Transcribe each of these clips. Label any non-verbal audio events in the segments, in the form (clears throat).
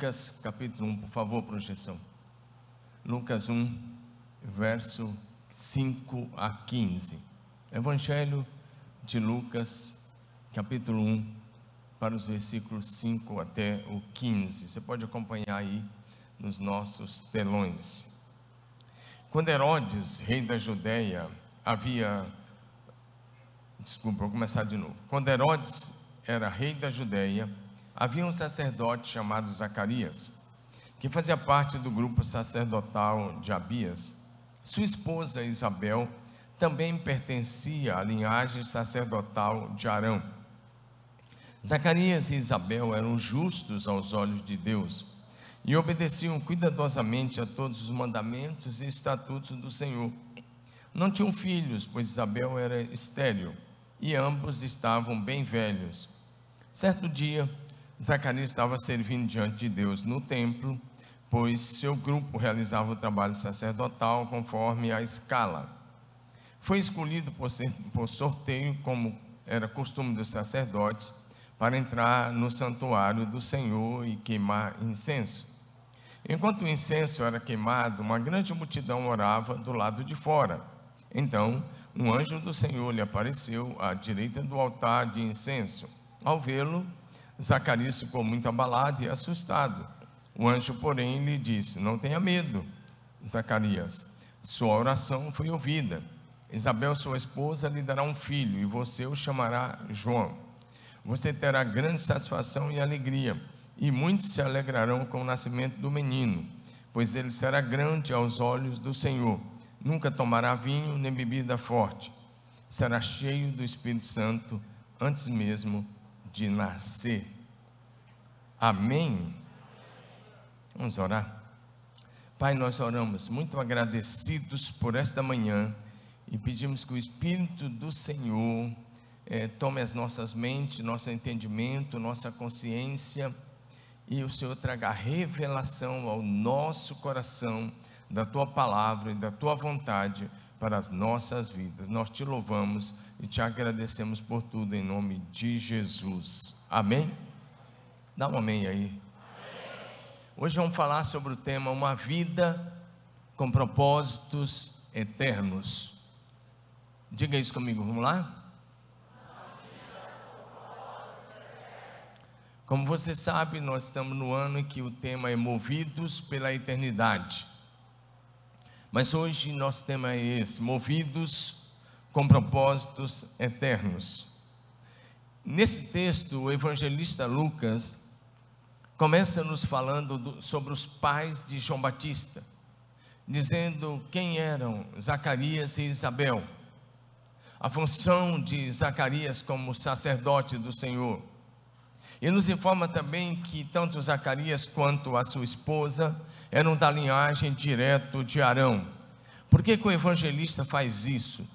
Lucas capítulo 1, por favor, projeção. Lucas 1, verso 5 a 15. Evangelho de Lucas, capítulo 1, para os versículos 5 até o 15. Você pode acompanhar aí nos nossos telões. Quando Herodes, rei da Judéia, havia. Desculpa, vou começar de novo. Quando Herodes era rei da Judéia, havia um sacerdote chamado Zacarias, que fazia parte do grupo sacerdotal de Abias. Sua esposa Isabel também pertencia à linhagem sacerdotal de Arão. Zacarias e Isabel eram justos aos olhos de Deus e obedeciam cuidadosamente a todos os mandamentos e estatutos do Senhor. Não tinham filhos, pois Isabel era estéril e ambos estavam bem velhos. Certo dia, Zacarias estava servindo diante de Deus no templo, pois seu grupo realizava o trabalho sacerdotal conforme a escala. Foi escolhido por, ser, por sorteio, como era costume dos sacerdotes, para entrar no santuário do Senhor e queimar incenso. Enquanto o incenso era queimado, uma grande multidão orava do lado de fora. Então, um anjo do Senhor lhe apareceu à direita do altar de incenso. Ao vê-lo, Zacarias ficou muito abalado e assustado. O anjo, porém, lhe disse: Não tenha medo, Zacarias. Sua oração foi ouvida. Isabel, sua esposa, lhe dará um filho e você o chamará João. Você terá grande satisfação e alegria, e muitos se alegrarão com o nascimento do menino, pois ele será grande aos olhos do Senhor. Nunca tomará vinho nem bebida forte. Será cheio do Espírito Santo antes mesmo de nascer. Amém? Vamos orar? Pai, nós oramos muito agradecidos por esta manhã e pedimos que o Espírito do Senhor é, tome as nossas mentes, nosso entendimento, nossa consciência, e o Senhor traga revelação ao nosso coração da tua palavra e da tua vontade para as nossas vidas. Nós te louvamos e te agradecemos por tudo em nome de Jesus. Amém? Dá um amém aí. Hoje vamos falar sobre o tema Uma vida com propósitos eternos. Diga isso comigo, vamos lá? Como você sabe, nós estamos no ano em que o tema é Movidos pela Eternidade. Mas hoje nosso tema é esse: Movidos com propósitos eternos. Nesse texto, o evangelista Lucas começa nos falando do, sobre os pais de João Batista, dizendo quem eram Zacarias e Isabel, a função de Zacarias como sacerdote do Senhor e nos informa também que tanto Zacarias quanto a sua esposa eram da linhagem direto de Arão. Por que, que o evangelista faz isso?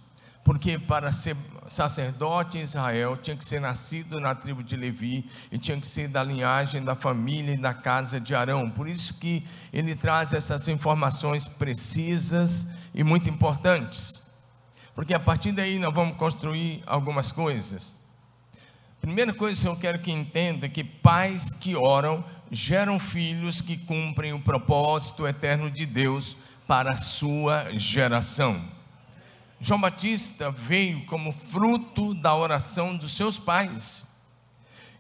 Porque para ser sacerdote em Israel tinha que ser nascido na tribo de Levi e tinha que ser da linhagem da família e da casa de Arão. Por isso que ele traz essas informações precisas e muito importantes. Porque a partir daí nós vamos construir algumas coisas. Primeira coisa que eu quero que entenda é que pais que oram geram filhos que cumprem o propósito eterno de Deus para a sua geração. João Batista veio como fruto da oração dos seus pais.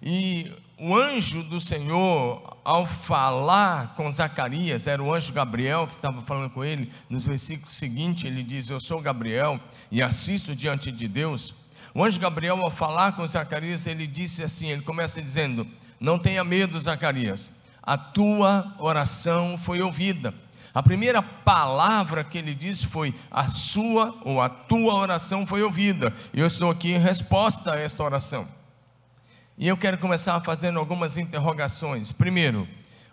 E o anjo do Senhor, ao falar com Zacarias, era o anjo Gabriel que estava falando com ele, nos versículos seguintes ele diz: Eu sou Gabriel e assisto diante de Deus o anjo Gabriel, ao falar com Zacarias, ele disse assim: ele começa dizendo: Não tenha medo, Zacarias, a tua oração foi ouvida. A primeira palavra que ele disse foi: A sua ou a tua oração foi ouvida. E eu estou aqui em resposta a esta oração. E eu quero começar fazendo algumas interrogações. Primeiro,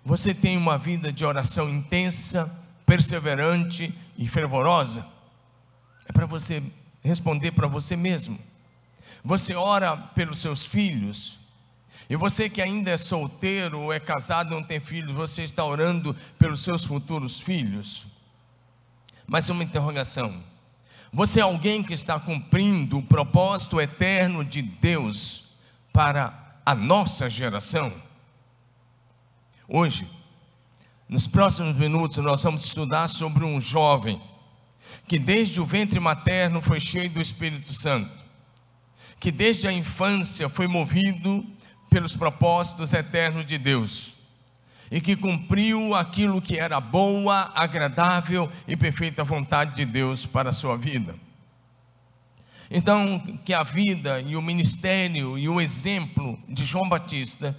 você tem uma vida de oração intensa, perseverante e fervorosa? É para você responder para você mesmo. Você ora pelos seus filhos. E você que ainda é solteiro ou é casado, não tem filhos, você está orando pelos seus futuros filhos. Mas uma interrogação: você é alguém que está cumprindo o propósito eterno de Deus para a nossa geração? Hoje, nos próximos minutos nós vamos estudar sobre um jovem que desde o ventre materno foi cheio do Espírito Santo, que desde a infância foi movido pelos propósitos eternos de Deus e que cumpriu aquilo que era boa, agradável e perfeita vontade de Deus para a sua vida. Então, que a vida e o ministério e o exemplo de João Batista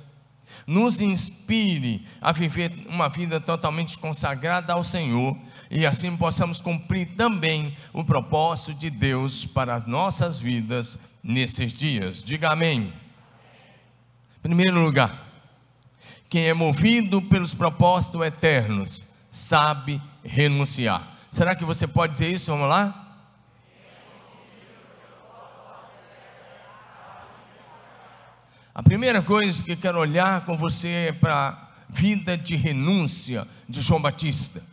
nos inspire a viver uma vida totalmente consagrada ao Senhor e assim possamos cumprir também o propósito de Deus para as nossas vidas nesses dias. Diga amém. Em primeiro lugar, quem é movido pelos propósitos eternos sabe renunciar. Será que você pode dizer isso? Vamos lá? A primeira coisa que quero olhar com você é para a vida de renúncia de João Batista.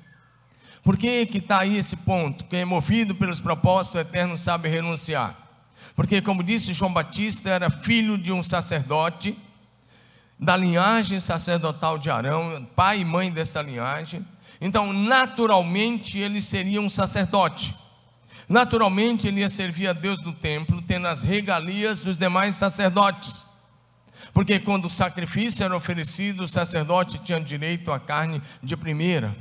Por que que está aí esse ponto? Quem é movido pelos propósitos eternos sabe renunciar. Porque, como disse João Batista, era filho de um sacerdote da linhagem sacerdotal de Arão, pai e mãe dessa linhagem. Então, naturalmente, ele seria um sacerdote. Naturalmente, ele ia servir a Deus no templo, tendo as regalias dos demais sacerdotes. Porque quando o sacrifício era oferecido, o sacerdote tinha direito à carne de primeira.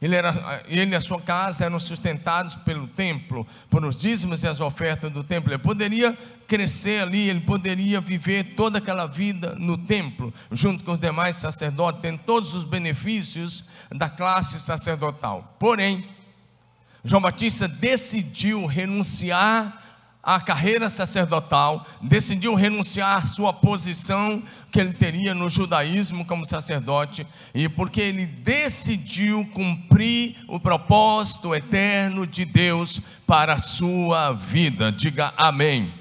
Ele, era, ele e a sua casa eram sustentados pelo templo, por os dízimos e as ofertas do templo. Ele poderia crescer ali, ele poderia viver toda aquela vida no templo, junto com os demais sacerdotes, tendo todos os benefícios da classe sacerdotal. Porém, João Batista decidiu renunciar a carreira sacerdotal, decidiu renunciar à sua posição que ele teria no judaísmo como sacerdote, e porque ele decidiu cumprir o propósito eterno de Deus para a sua vida. Diga amém.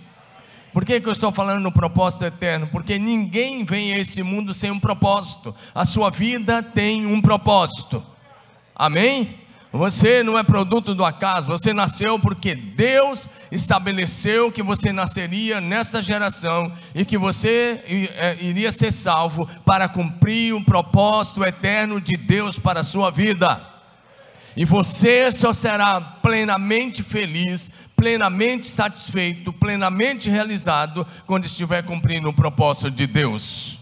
Por que, que eu estou falando no propósito eterno? Porque ninguém vem a esse mundo sem um propósito. A sua vida tem um propósito. Amém? Você não é produto do acaso, você nasceu porque Deus estabeleceu que você nasceria nesta geração e que você é, iria ser salvo para cumprir o propósito eterno de Deus para a sua vida. E você só será plenamente feliz, plenamente satisfeito, plenamente realizado quando estiver cumprindo o propósito de Deus.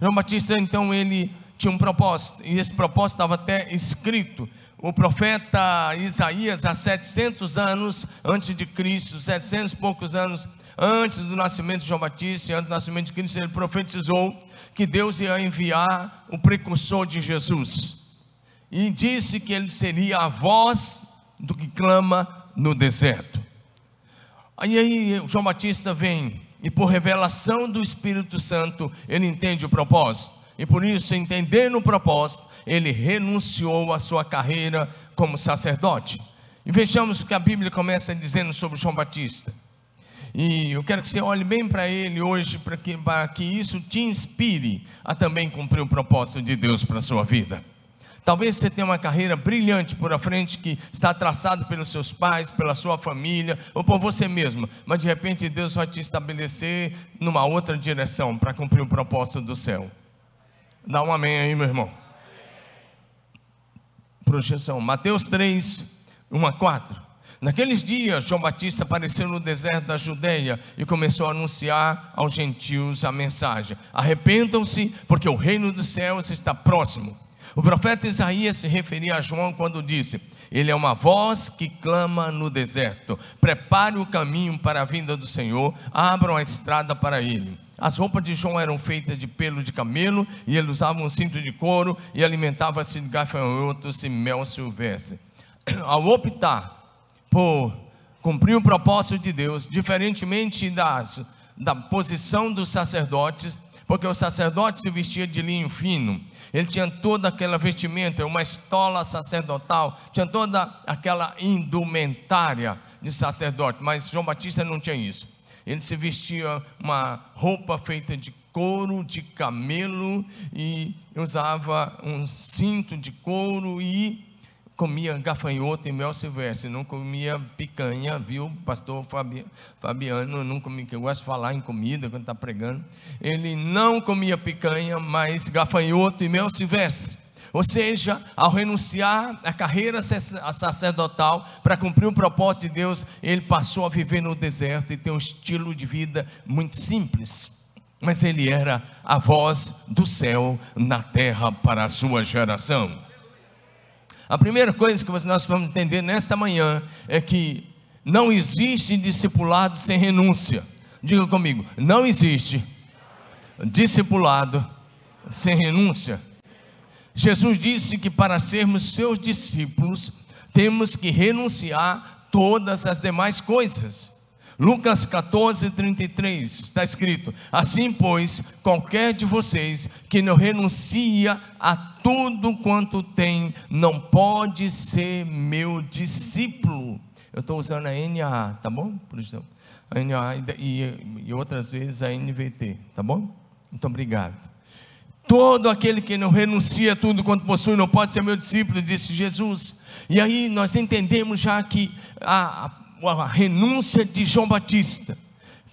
João Batista, então, ele tinha um propósito, e esse propósito estava até escrito o profeta Isaías, há 700 anos antes de Cristo, 700 e poucos anos antes do nascimento de João Batista, antes do nascimento de Cristo, ele profetizou que Deus ia enviar o precursor de Jesus. E disse que ele seria a voz do que clama no deserto. Aí, aí João Batista vem e por revelação do Espírito Santo, ele entende o propósito. E por isso, entendendo o propósito, ele renunciou à sua carreira como sacerdote. E vejamos o que a Bíblia começa dizendo sobre João Batista. E eu quero que você olhe bem para ele hoje, para que, para que isso te inspire a também cumprir o propósito de Deus para a sua vida. Talvez você tenha uma carreira brilhante por a frente que está traçada pelos seus pais, pela sua família ou por você mesmo, mas de repente Deus vai te estabelecer numa outra direção para cumprir o propósito do céu. Dá um amém aí, meu irmão. Projeção. Mateus 3, 1 a 4. Naqueles dias, João Batista apareceu no deserto da Judéia e começou a anunciar aos gentios a mensagem: Arrependam-se, porque o reino dos céus está próximo. O profeta Isaías se referia a João quando disse: Ele é uma voz que clama no deserto: Prepare o caminho para a vinda do Senhor, abram a estrada para ele. As roupas de João eram feitas de pelo de camelo, e ele usava um cinto de couro e alimentava-se de gafanhotos e mel silvestre. (clears throat) Ao optar por cumprir o propósito de Deus, diferentemente das, da posição dos sacerdotes, porque o sacerdote se vestia de linho fino, ele tinha toda aquela vestimenta, uma estola sacerdotal, tinha toda aquela indumentária de sacerdote, mas João Batista não tinha isso. Ele se vestia uma roupa feita de couro de camelo e usava um cinto de couro e comia gafanhoto e mel silvestre, não comia picanha, viu? Pastor Fabiano, não comia, que eu gosto de falar em comida quando está pregando. Ele não comia picanha, mas gafanhoto e mel silvestre. Ou seja, ao renunciar à carreira sacerdotal para cumprir o propósito de Deus, ele passou a viver no deserto e ter um estilo de vida muito simples. Mas ele era a voz do céu na terra para a sua geração. A primeira coisa que nós vamos entender nesta manhã é que não existe discipulado sem renúncia. Diga comigo, não existe discipulado sem renúncia. Jesus disse que para sermos seus discípulos, temos que renunciar todas as demais coisas. Lucas 14, 33 está escrito: Assim, pois, qualquer de vocês que não renuncia a tudo quanto tem, não pode ser meu discípulo. Eu estou usando a NAA, tá bom? Por exemplo, a NAA e, e outras vezes a NVT, tá bom? Muito obrigado. Todo aquele que não renuncia a tudo quanto possui não pode ser meu discípulo, disse Jesus. E aí nós entendemos já que a, a, a renúncia de João Batista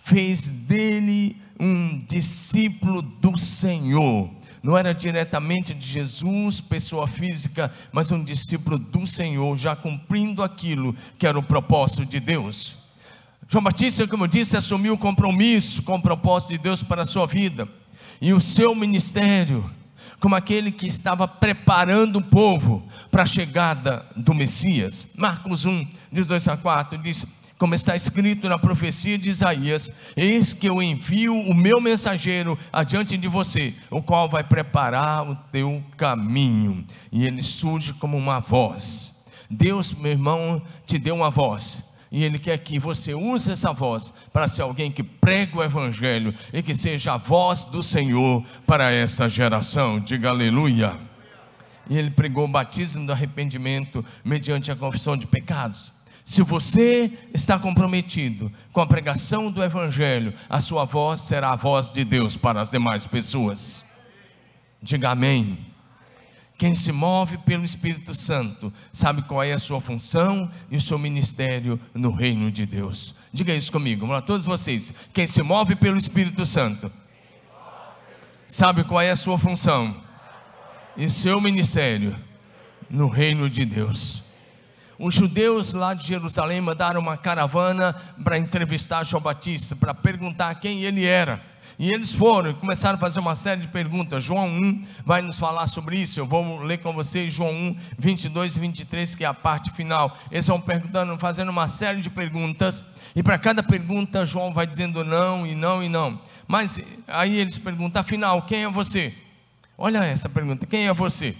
fez dele um discípulo do Senhor. Não era diretamente de Jesus, pessoa física, mas um discípulo do Senhor, já cumprindo aquilo que era o propósito de Deus. João Batista, como eu disse, assumiu o compromisso com o propósito de Deus para a sua vida e o seu ministério como aquele que estava preparando o povo para a chegada do Messias. Marcos 1, diz 2 a 4, diz: como está escrito na profecia de Isaías: Eis que eu envio o meu mensageiro adiante de você, o qual vai preparar o teu caminho. E ele surge como uma voz. Deus, meu irmão, te deu uma voz e Ele quer que você use essa voz para ser alguém que prega o Evangelho e que seja a voz do Senhor para essa geração. Diga aleluia. E Ele pregou o batismo do arrependimento mediante a confissão de pecados. Se você está comprometido com a pregação do Evangelho, a sua voz será a voz de Deus para as demais pessoas. Diga amém. Quem se move pelo Espírito Santo sabe qual é a sua função e o seu ministério no reino de Deus. Diga isso comigo, vamos todos vocês. Quem se move pelo Espírito Santo sabe qual é a sua função e seu ministério no reino de Deus. Os judeus lá de Jerusalém mandaram uma caravana para entrevistar João Batista, para perguntar quem ele era. E eles foram e começaram a fazer uma série de perguntas. João 1 vai nos falar sobre isso. Eu vou ler com vocês João 1, 22 e 23, que é a parte final. Eles vão perguntando, fazendo uma série de perguntas. E para cada pergunta, João vai dizendo não e não e não. Mas aí eles perguntam, afinal, quem é você? Olha essa pergunta: quem é você?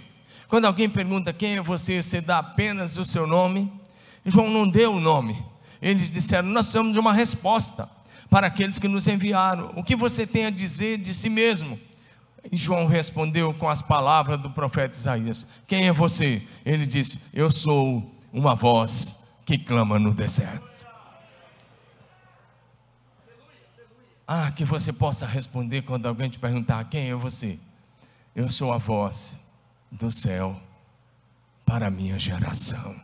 Quando alguém pergunta quem é você, você dá apenas o seu nome. João não deu o nome. Eles disseram: Nós precisamos de uma resposta para aqueles que nos enviaram. O que você tem a dizer de si mesmo? E João respondeu com as palavras do profeta Isaías: Quem é você? Ele disse: Eu sou uma voz que clama no deserto. Ah, que você possa responder quando alguém te perguntar: Quem é você? Eu sou a voz do céu para a minha geração.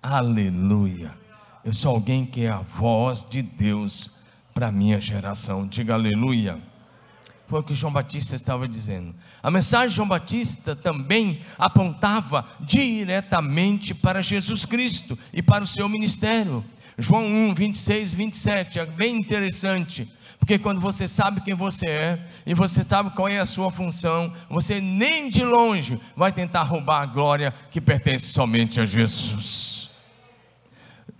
Aleluia. Eu sou alguém que é a voz de Deus para a minha geração. Diga aleluia. Foi o que João Batista estava dizendo. A mensagem de João Batista também apontava diretamente para Jesus Cristo e para o seu ministério. João 1, 26, 27, é bem interessante, porque quando você sabe quem você é e você sabe qual é a sua função, você nem de longe vai tentar roubar a glória que pertence somente a Jesus.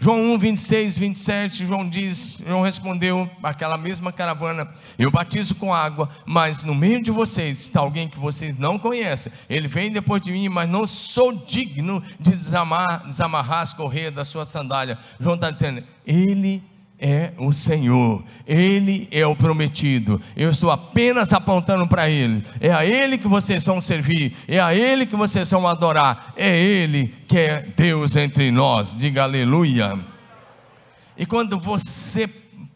João 1, 26, 27, João diz, João respondeu aquela mesma caravana: Eu batizo com água, mas no meio de vocês está alguém que vocês não conhecem. Ele vem depois de mim, mas não sou digno de desamar, desamarrar as correias da sua sandália. João está dizendo: Ele é o Senhor, Ele é o prometido. Eu estou apenas apontando para Ele. É a Ele que vocês vão servir, é a Ele que vocês vão adorar. É Ele que é Deus entre nós. Diga aleluia. E quando você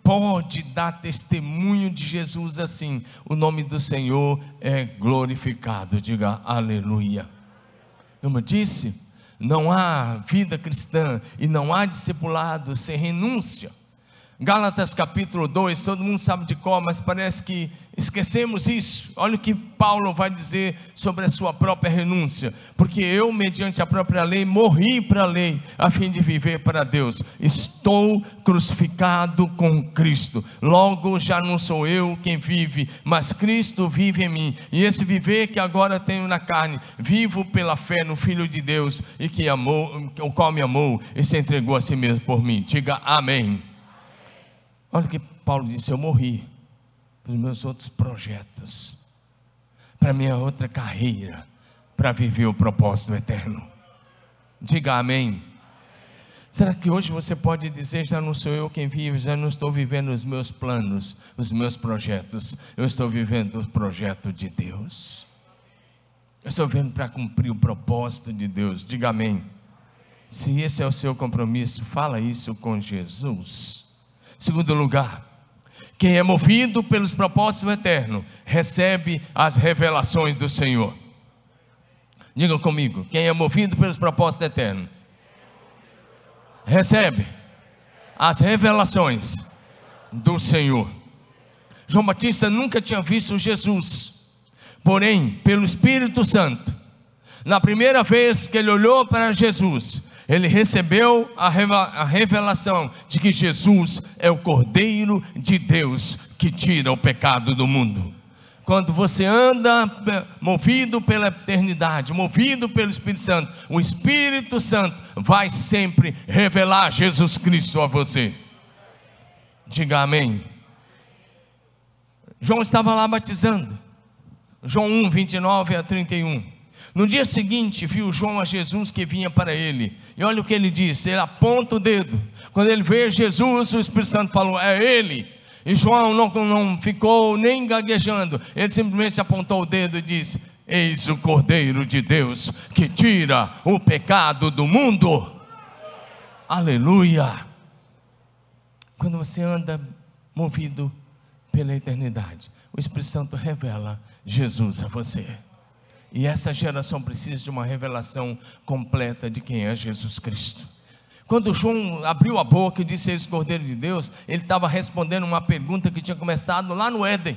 pode dar testemunho de Jesus assim, o nome do Senhor é glorificado. Diga aleluia. Como eu disse, não há vida cristã e não há discipulado sem renúncia. Gálatas capítulo 2, todo mundo sabe de qual, mas parece que esquecemos isso. Olha o que Paulo vai dizer sobre a sua própria renúncia. Porque eu, mediante a própria lei, morri para a lei, a fim de viver para Deus. Estou crucificado com Cristo. Logo já não sou eu quem vive, mas Cristo vive em mim. E esse viver que agora tenho na carne, vivo pela fé no Filho de Deus e que amou, o qual me amou e se entregou a si mesmo por mim. Diga amém. Olha o que Paulo disse: Eu morri para os meus outros projetos, para a minha outra carreira, para viver o propósito eterno. Diga amém. Será que hoje você pode dizer: já não sou eu quem vive, já não estou vivendo os meus planos, os meus projetos, eu estou vivendo o projeto de Deus. Eu estou vivendo para cumprir o propósito de Deus. Diga amém. Se esse é o seu compromisso, fala isso com Jesus. Segundo lugar, quem é movido pelos propósitos eternos recebe as revelações do Senhor. Digam comigo, quem é movido pelos propósitos eternos recebe as revelações do Senhor. João Batista nunca tinha visto Jesus, porém, pelo Espírito Santo, na primeira vez que ele olhou para Jesus, ele recebeu a revelação de que Jesus é o Cordeiro de Deus que tira o pecado do mundo. Quando você anda movido pela eternidade, movido pelo Espírito Santo, o Espírito Santo vai sempre revelar Jesus Cristo a você. Diga amém. João estava lá batizando. João 1, 29 a 31. No dia seguinte, viu João a Jesus que vinha para ele. E olha o que ele disse: ele aponta o dedo. Quando ele vê Jesus, o Espírito Santo falou: É ele. E João não, não ficou nem gaguejando, ele simplesmente apontou o dedo e disse: Eis o Cordeiro de Deus que tira o pecado do mundo. Aleluia. Quando você anda movido pela eternidade, o Espírito Santo revela Jesus a você. E essa geração precisa de uma revelação completa de quem é Jesus Cristo. Quando João abriu a boca e disse: Esse Cordeiro de Deus, ele estava respondendo uma pergunta que tinha começado lá no Éden.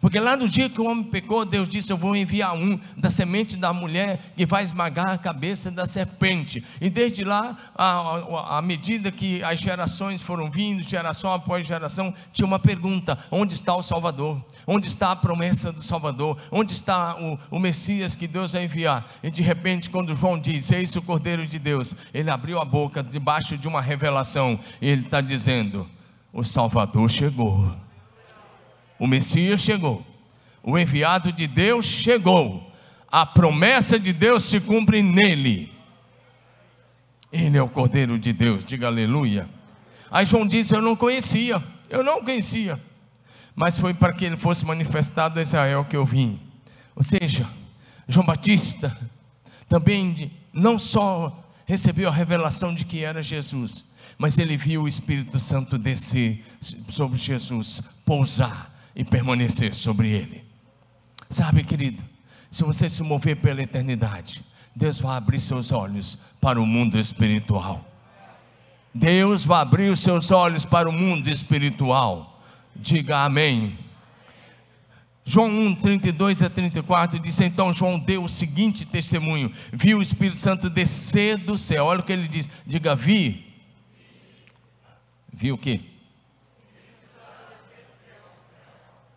Porque lá no dia que o homem pecou, Deus disse: Eu vou enviar um da semente da mulher que vai esmagar a cabeça da serpente. E desde lá, à medida que as gerações foram vindo, geração após geração, tinha uma pergunta: onde está o Salvador? Onde está a promessa do Salvador? Onde está o, o Messias que Deus vai enviar? E de repente, quando João diz: Eis o Cordeiro de Deus, ele abriu a boca debaixo de uma revelação, e ele está dizendo: O Salvador chegou. O Messias chegou. O enviado de Deus chegou. A promessa de Deus se cumpre nele. Ele é o Cordeiro de Deus, diga aleluia. Aí João disse: Eu não conhecia, eu não conhecia, mas foi para que ele fosse manifestado a Israel que eu vim. Ou seja, João Batista também não só recebeu a revelação de que era Jesus, mas ele viu o Espírito Santo descer sobre Jesus, pousar e permanecer sobre ele. Sabe, querido, se você se mover pela eternidade, Deus vai abrir seus olhos para o mundo espiritual. Deus vai abrir os seus olhos para o mundo espiritual. Diga amém. João 1, 32 a 34 diz: Então João deu o seguinte testemunho: viu o Espírito Santo descer do céu. Olha o que ele diz: Diga, vi. Viu o que?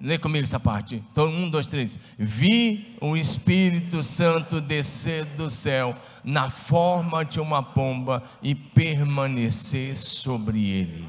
Lê comigo essa parte. Então, um, dois, três. Vi o Espírito Santo descer do céu na forma de uma pomba e permanecer sobre ele.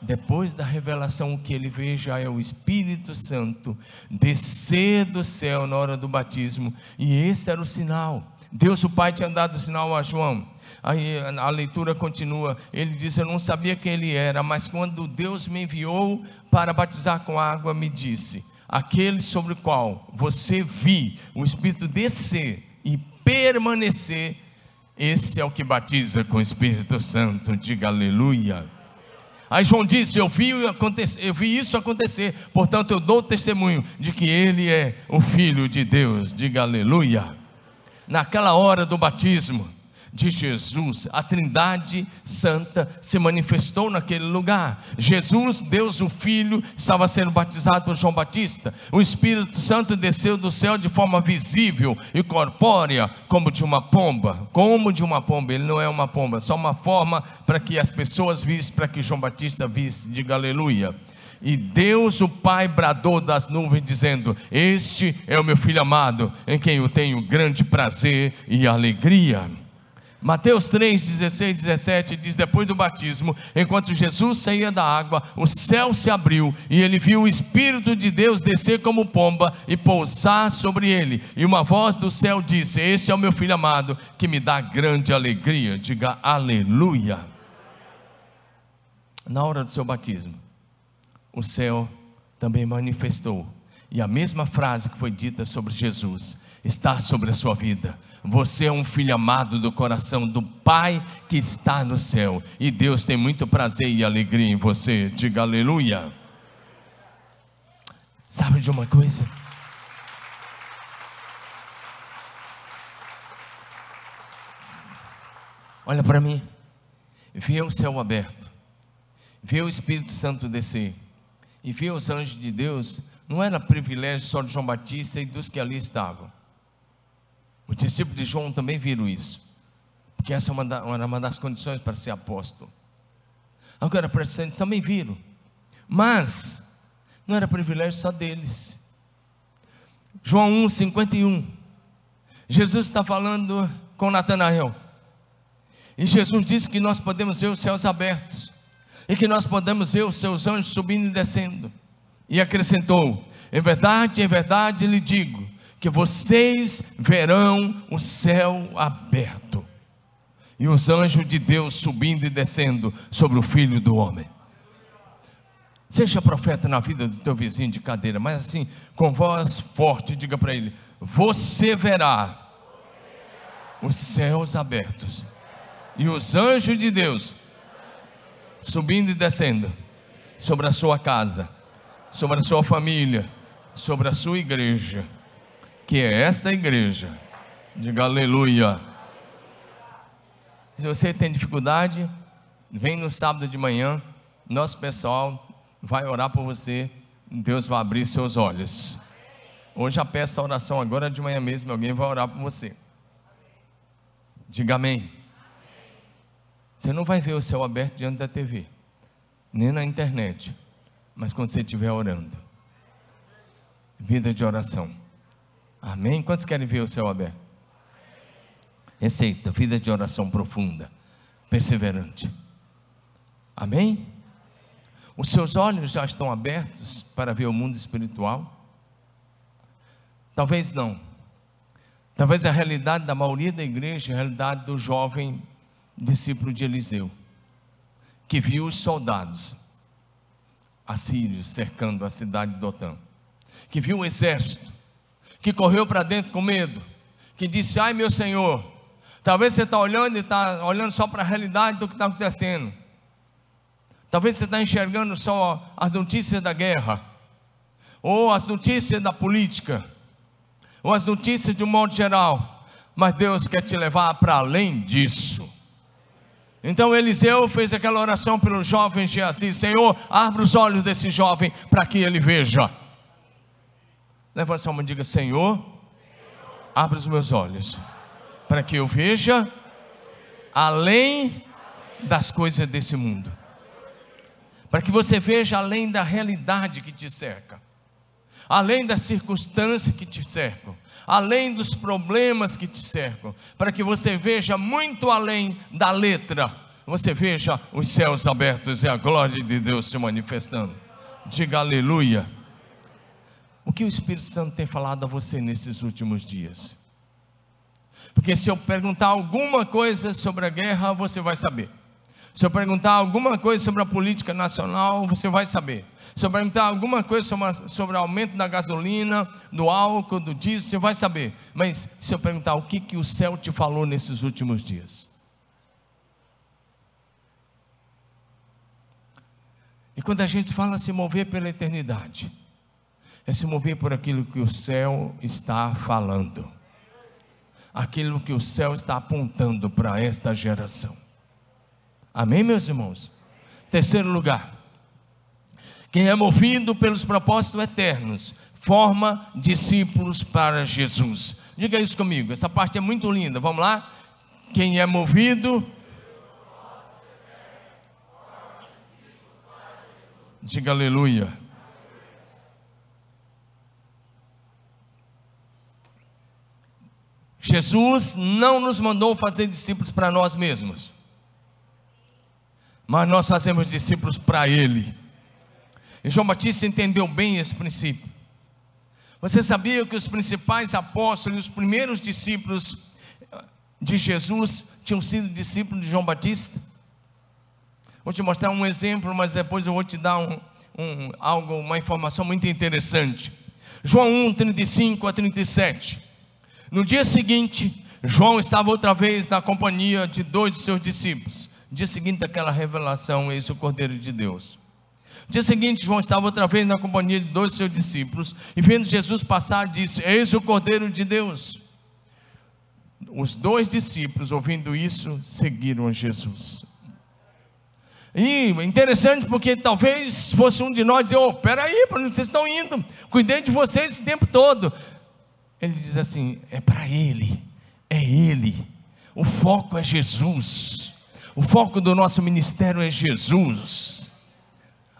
Depois da revelação, o que ele vê já é o Espírito Santo descer do céu na hora do batismo, e esse era o sinal. Deus, o Pai, tinha dado sinal a João. Aí a leitura continua. Ele diz: Eu não sabia quem ele era, mas quando Deus me enviou para batizar com água, me disse: Aquele sobre o qual você vi o Espírito descer e permanecer, esse é o que batiza com o Espírito Santo. Diga aleluia. Aí João disse: eu vi, eu vi isso acontecer, portanto eu dou testemunho de que ele é o Filho de Deus. Diga aleluia. Naquela hora do batismo, de Jesus. A Trindade Santa se manifestou naquele lugar. Jesus, Deus o Filho, estava sendo batizado por João Batista. O Espírito Santo desceu do céu de forma visível e corpórea, como de uma pomba. Como de uma pomba, ele não é uma pomba, só uma forma para que as pessoas vissem, para que João Batista visse. Diga aleluia. E Deus, o Pai, bradou das nuvens, dizendo: Este é o meu filho amado, em quem eu tenho grande prazer e alegria. Mateus 3, 16, 17 diz: Depois do batismo, enquanto Jesus saía da água, o céu se abriu e ele viu o Espírito de Deus descer como pomba e pousar sobre ele. E uma voz do céu disse: Este é o meu filho amado, que me dá grande alegria. Diga aleluia. Na hora do seu batismo, o céu também manifestou. E a mesma frase que foi dita sobre Jesus está sobre a sua vida. Você é um filho amado do coração do Pai que está no céu. E Deus tem muito prazer e alegria em você. Diga aleluia. Sabe de uma coisa? Olha para mim. Vê o céu aberto. Vê o Espírito Santo descer e ver os anjos de Deus não era privilégio só de João Batista e dos que ali estavam. Os discípulos de João também viram isso, porque essa era uma das condições para ser apóstolo. Agora, presentes também viram, mas não era privilégio só deles. João 1, 51. Jesus está falando com Natanael. E Jesus disse que nós podemos ver os céus abertos e que nós podemos ver os seus anjos subindo e descendo. E acrescentou: Em verdade, em verdade lhe digo, que vocês verão o céu aberto e os anjos de Deus subindo e descendo sobre o filho do homem. Seja profeta na vida do teu vizinho de cadeira, mas assim, com voz forte, diga para ele: Você verá os céus abertos e os anjos de Deus subindo e descendo sobre a sua casa, sobre a sua família, sobre a sua igreja, que é esta igreja. Diga aleluia. Se você tem dificuldade, vem no sábado de manhã, nosso pessoal vai orar por você, Deus vai abrir seus olhos. Hoje a peça a oração agora de manhã mesmo, alguém vai orar por você. Diga amém. Você não vai ver o céu aberto diante da TV, nem na internet, mas quando você estiver orando. Vida de oração. Amém? Quantos querem ver o céu aberto? Receita, vida de oração profunda, perseverante. Amém? Os seus olhos já estão abertos para ver o mundo espiritual? Talvez não. Talvez a realidade da maioria da igreja, a realidade do jovem discípulo de Eliseu, que viu os soldados assírios cercando a cidade de Dotã, que viu o exército, que correu para dentro com medo, que disse: Ai meu Senhor, talvez você está olhando e está olhando só para a realidade do que está acontecendo. Talvez você está enxergando só as notícias da guerra, ou as notícias da política, ou as notícias de um modo geral, mas Deus quer te levar para além disso. Então Eliseu fez aquela oração pelo jovem Geazi: Senhor, abre os olhos desse jovem para que ele veja. Levanta sua mão e diga: Senhor, abre os meus olhos para que eu veja além das coisas desse mundo. Para que você veja além da realidade que te cerca, além das circunstâncias que te cercam além dos problemas que te cercam, para que você veja muito além da letra, você veja os céus abertos e a glória de Deus se manifestando. Diga aleluia. O que o Espírito Santo tem falado a você nesses últimos dias? Porque se eu perguntar alguma coisa sobre a guerra, você vai saber. Se eu perguntar alguma coisa sobre a política nacional, você vai saber. Se eu perguntar alguma coisa sobre, sobre o aumento da gasolina, do álcool, do diesel, você vai saber. Mas se eu perguntar o que, que o céu te falou nesses últimos dias? E quando a gente fala se mover pela eternidade, é se mover por aquilo que o céu está falando. aquilo que o céu está apontando para esta geração. Amém, meus irmãos? Terceiro lugar, quem é movido pelos propósitos eternos, forma discípulos para Jesus. Diga isso comigo, essa parte é muito linda. Vamos lá? Quem é movido. Diga aleluia. Jesus não nos mandou fazer discípulos para nós mesmos, mas nós fazemos discípulos para Ele. E João Batista entendeu bem esse princípio. Você sabia que os principais apóstolos os primeiros discípulos de Jesus tinham sido discípulos de João Batista? Vou te mostrar um exemplo, mas depois eu vou te dar um, um, algo, uma informação muito interessante. João 1, 35 a 37. No dia seguinte, João estava outra vez na companhia de dois de seus discípulos. Dia seguinte daquela revelação, eis o Cordeiro de Deus. Dia seguinte, João estava outra vez na companhia de dois seus discípulos, e vendo Jesus passar, disse: Eis o Cordeiro de Deus. Os dois discípulos, ouvindo isso, seguiram Jesus. E interessante porque talvez fosse um de nós dizer: oh, peraí, para onde vocês estão indo? Cuidei de vocês esse tempo todo. Ele diz assim: é para Ele, é Ele. O foco é Jesus. O foco do nosso ministério é Jesus.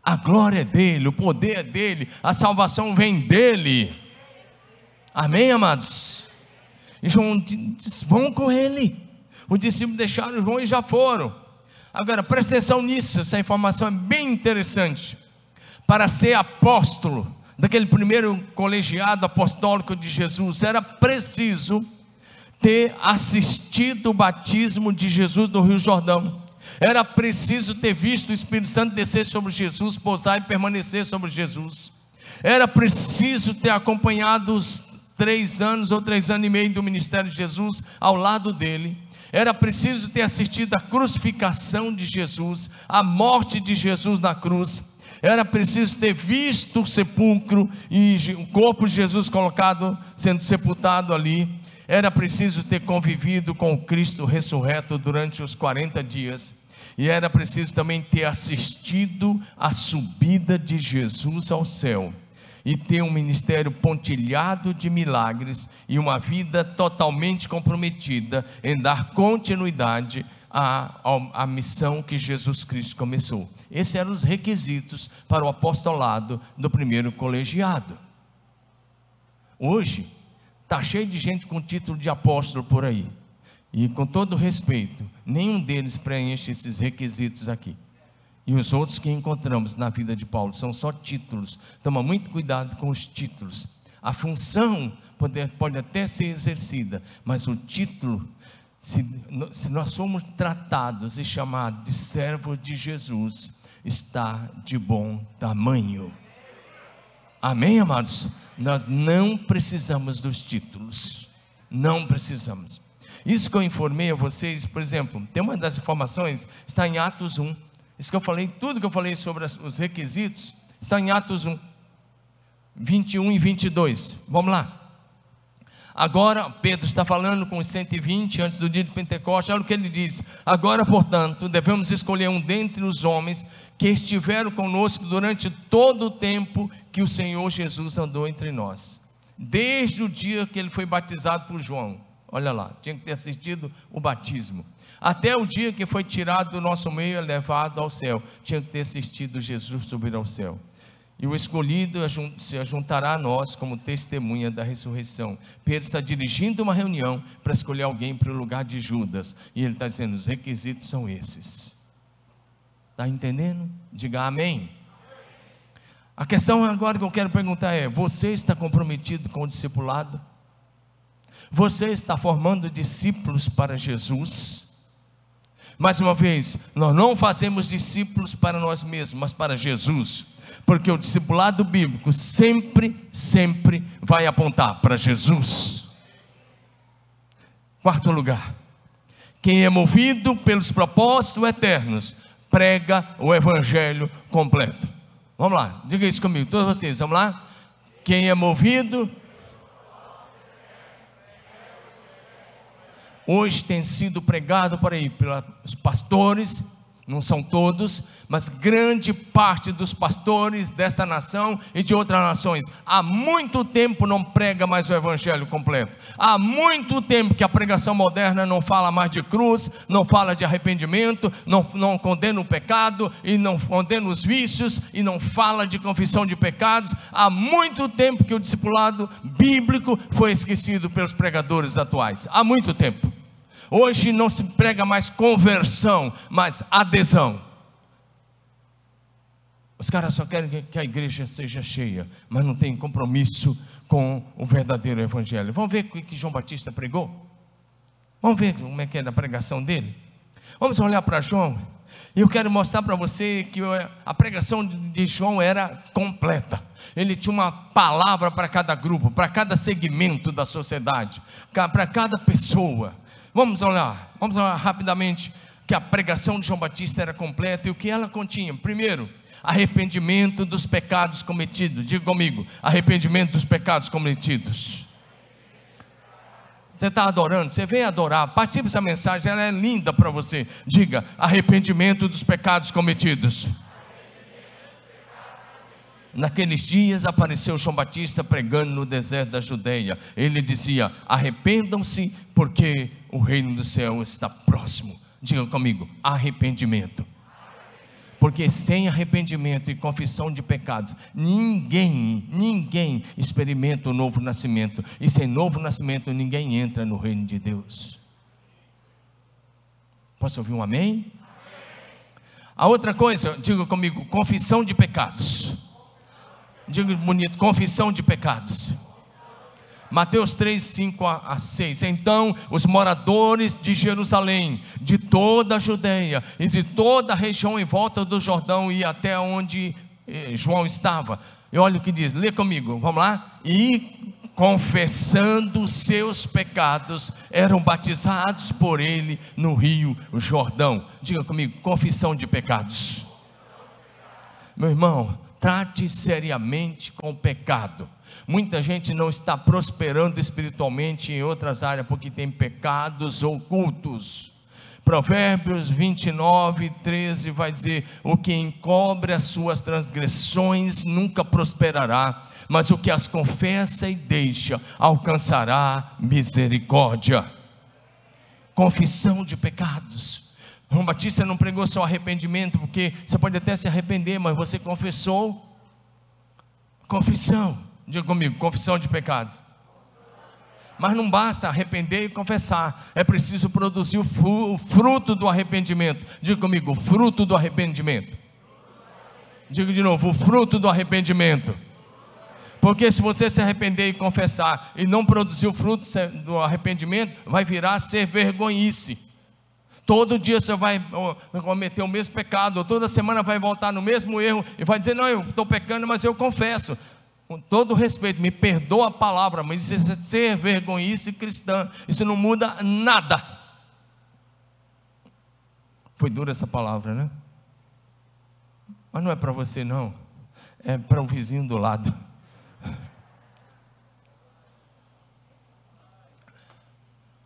A glória é dele, o poder é dele, a salvação vem dele. Amém, amados? E João diz: vão com ele. Os discípulos deixaram João e já foram. Agora, presta atenção nisso, essa informação é bem interessante. Para ser apóstolo, daquele primeiro colegiado apostólico de Jesus, era preciso ter assistido o batismo de Jesus no Rio Jordão. Era preciso ter visto o Espírito Santo descer sobre Jesus, pousar e permanecer sobre Jesus. Era preciso ter acompanhado os três anos ou três anos e meio do ministério de Jesus ao lado dele era preciso ter assistido à crucificação de Jesus, à morte de Jesus na cruz. Era preciso ter visto o sepulcro e o corpo de Jesus colocado, sendo sepultado ali. Era preciso ter convivido com Cristo ressurreto durante os 40 dias. E era preciso também ter assistido à subida de Jesus ao céu e ter um ministério pontilhado de milagres e uma vida totalmente comprometida em dar continuidade à, à, à, missão que Jesus Cristo começou. Esses eram os requisitos para o apostolado do primeiro colegiado. Hoje, está cheio de gente com título de apóstolo por aí. E com todo respeito, nenhum deles preenche esses requisitos aqui. E os outros que encontramos na vida de Paulo são só títulos. Toma muito cuidado com os títulos. A função pode, pode até ser exercida, mas o título, se, se nós somos tratados e chamados de servos de Jesus, está de bom tamanho. Amém, amados? Nós não precisamos dos títulos. Não precisamos. Isso que eu informei a vocês, por exemplo, tem uma das informações, está em Atos 1. Isso que eu falei, tudo que eu falei sobre os requisitos, está em Atos 1, 21 e 22. Vamos lá. Agora, Pedro está falando com os 120 antes do dia de Pentecostes, olha o que ele diz. Agora, portanto, devemos escolher um dentre os homens que estiveram conosco durante todo o tempo que o Senhor Jesus andou entre nós, desde o dia que ele foi batizado por João. Olha lá, tinha que ter assistido o batismo até o dia que foi tirado do nosso meio e levado ao céu. Tinha que ter assistido Jesus subir ao céu. E o escolhido se juntará a nós como testemunha da ressurreição. Pedro está dirigindo uma reunião para escolher alguém para o lugar de Judas. E ele está dizendo: os requisitos são esses. Está entendendo? Diga amém. A questão agora que eu quero perguntar é: você está comprometido com o discipulado? Você está formando discípulos para Jesus? Mais uma vez, nós não fazemos discípulos para nós mesmos, mas para Jesus, porque o discipulado bíblico sempre, sempre vai apontar para Jesus. Quarto lugar, quem é movido pelos propósitos eternos, prega o evangelho completo. Vamos lá, diga isso comigo, todos vocês, vamos lá? Quem é movido hoje tem sido pregado por aí pelos pastores, não são todos, mas grande parte dos pastores desta nação e de outras nações, há muito tempo não prega mais o evangelho completo. Há muito tempo que a pregação moderna não fala mais de cruz, não fala de arrependimento, não, não condena o pecado e não condena os vícios e não fala de confissão de pecados. Há muito tempo que o discipulado bíblico foi esquecido pelos pregadores atuais. Há muito tempo. Hoje não se prega mais conversão, mas adesão. Os caras só querem que a igreja seja cheia, mas não tem compromisso com o verdadeiro evangelho. Vamos ver o que João Batista pregou? Vamos ver como é que é a pregação dele? Vamos olhar para João. E eu quero mostrar para você que a pregação de João era completa. Ele tinha uma palavra para cada grupo, para cada segmento da sociedade, para cada pessoa. Vamos olhar, vamos olhar rapidamente que a pregação de João Batista era completa e o que ela continha. Primeiro, arrependimento dos pecados cometidos. Diga comigo, arrependimento dos pecados cometidos. Você está adorando, você veio adorar, participe dessa mensagem, ela é linda para você. Diga, arrependimento dos pecados cometidos. Naqueles dias apareceu João Batista pregando no deserto da Judeia. Ele dizia: Arrependam-se, porque o reino do céu está próximo. Diga comigo: arrependimento. Porque sem arrependimento e confissão de pecados, ninguém, ninguém experimenta o novo nascimento. E sem novo nascimento, ninguém entra no reino de Deus. Posso ouvir um amém? A outra coisa, diga comigo: confissão de pecados. Diga bonito, confissão de pecados. Mateus 3, 5 a 6. Então os moradores de Jerusalém, de toda a Judeia e de toda a região em volta do Jordão e até onde eh, João estava. E olha o que diz, lê comigo, vamos lá? E confessando seus pecados, eram batizados por ele no rio Jordão. Diga comigo, confissão de pecados. Meu irmão, Trate seriamente com o pecado. Muita gente não está prosperando espiritualmente em outras áreas porque tem pecados ocultos. Provérbios 29, 13 vai dizer: O que encobre as suas transgressões nunca prosperará, mas o que as confessa e deixa alcançará misericórdia. Confissão de pecados. João Batista não pregou só arrependimento, porque você pode até se arrepender, mas você confessou. Confissão, diga comigo, confissão de pecados. Mas não basta arrepender e confessar, é preciso produzir o fruto do arrependimento. Diga comigo, o fruto do arrependimento. Diga de novo, o fruto do arrependimento. Porque se você se arrepender e confessar e não produzir o fruto do arrependimento, vai virar ser vergonhice. Todo dia você vai cometer o mesmo pecado, toda semana vai voltar no mesmo erro e vai dizer: Não, eu estou pecando, mas eu confesso. Com todo respeito, me perdoa a palavra, mas isso é ser vergonhice cristã, isso não muda nada. Foi dura essa palavra, né? Mas não é para você, não, é para o vizinho do lado.